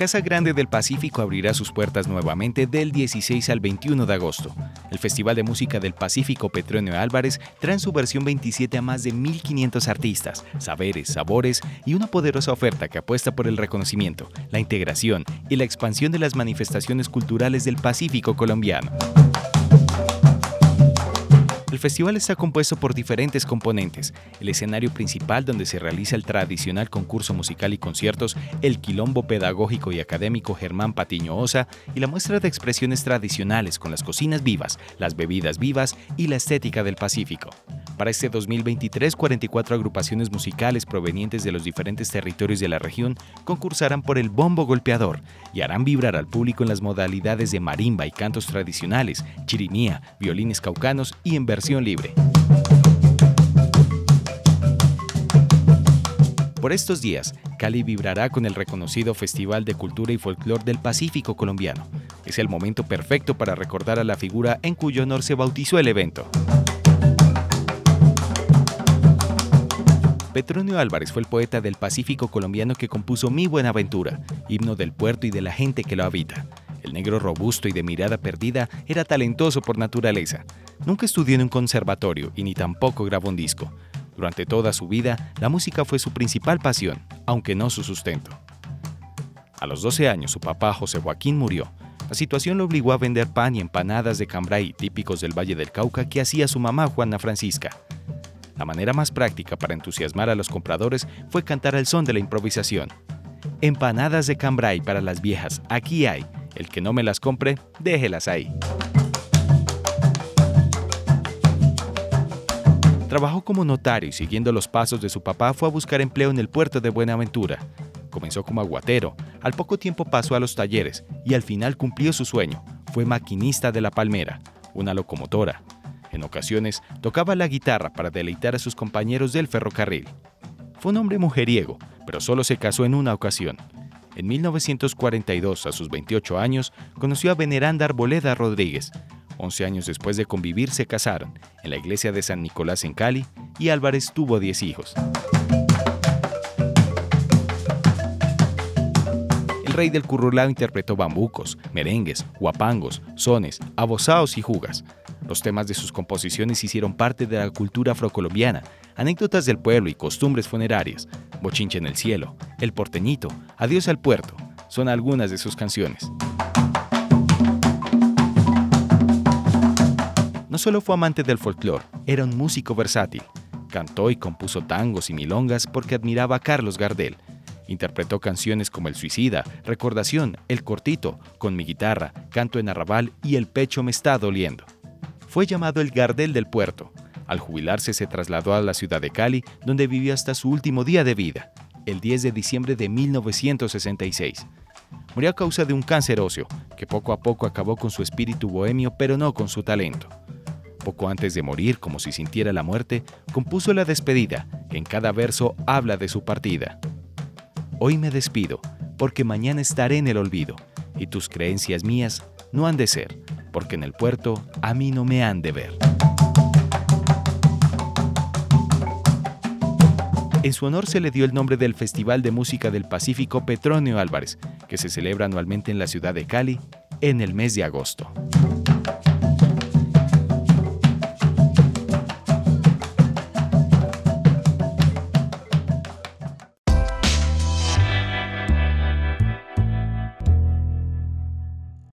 Casa Grande del Pacífico abrirá sus puertas nuevamente del 16 al 21 de agosto. El Festival de Música del Pacífico Petronio Álvarez trae en su versión 27 a más de 1.500 artistas, saberes, sabores y una poderosa oferta que apuesta por el reconocimiento, la integración y la expansión de las manifestaciones culturales del Pacífico colombiano. Festival está compuesto por diferentes componentes. El escenario principal donde se realiza el tradicional concurso musical y conciertos, el quilombo pedagógico y académico Germán Patiño Osa y la muestra de expresiones tradicionales con las cocinas vivas, las bebidas vivas y la estética del Pacífico. Para este 2023, 44 agrupaciones musicales provenientes de los diferentes territorios de la región concursarán por el bombo golpeador y harán vibrar al público en las modalidades de marimba y cantos tradicionales, chirimía, violines caucanos y en versión libre. Por estos días, Cali vibrará con el reconocido Festival de Cultura y Folclor del Pacífico colombiano. Es el momento perfecto para recordar a la figura en cuyo honor se bautizó el evento. Petronio Álvarez fue el poeta del Pacífico colombiano que compuso Mi Buenaventura, himno del puerto y de la gente que lo habita. El negro robusto y de mirada perdida era talentoso por naturaleza. Nunca estudió en un conservatorio y ni tampoco grabó un disco. Durante toda su vida, la música fue su principal pasión, aunque no su sustento. A los 12 años, su papá José Joaquín murió. La situación lo obligó a vender pan y empanadas de cambray típicos del Valle del Cauca que hacía su mamá Juana Francisca. La manera más práctica para entusiasmar a los compradores fue cantar al son de la improvisación. Empanadas de cambray para las viejas, aquí hay. El que no me las compre, déjelas ahí. Trabajó como notario y siguiendo los pasos de su papá fue a buscar empleo en el puerto de Buenaventura. Comenzó como aguatero, al poco tiempo pasó a los talleres y al final cumplió su sueño. Fue maquinista de la Palmera, una locomotora, en ocasiones tocaba la guitarra para deleitar a sus compañeros del ferrocarril. Fue un hombre mujeriego, pero solo se casó en una ocasión. En 1942, a sus 28 años, conoció a Veneranda Arboleda Rodríguez. 11 años después de convivir se casaron en la iglesia de San Nicolás en Cali y Álvarez tuvo 10 hijos. El rey del currulao interpretó bambucos, merengues, guapangos, sones, abosaos y jugas. Los temas de sus composiciones hicieron parte de la cultura afrocolombiana, anécdotas del pueblo y costumbres funerarias, Bochinche en el cielo, El porteñito, Adiós al puerto, son algunas de sus canciones. No solo fue amante del folclore, era un músico versátil. Cantó y compuso tangos y milongas porque admiraba a Carlos Gardel. Interpretó canciones como El Suicida, Recordación, El Cortito, Con mi guitarra, Canto en Arrabal y El pecho me está doliendo fue llamado el Gardel del Puerto. Al jubilarse se trasladó a la ciudad de Cali, donde vivió hasta su último día de vida, el 10 de diciembre de 1966. Murió a causa de un cáncer óseo, que poco a poco acabó con su espíritu bohemio, pero no con su talento. Poco antes de morir, como si sintiera la muerte, compuso la despedida, que en cada verso habla de su partida. Hoy me despido, porque mañana estaré en el olvido, y tus creencias mías no han de ser porque en el puerto a mí no me han de ver. En su honor se le dio el nombre del Festival de Música del Pacífico Petronio Álvarez, que se celebra anualmente en la ciudad de Cali en el mes de agosto.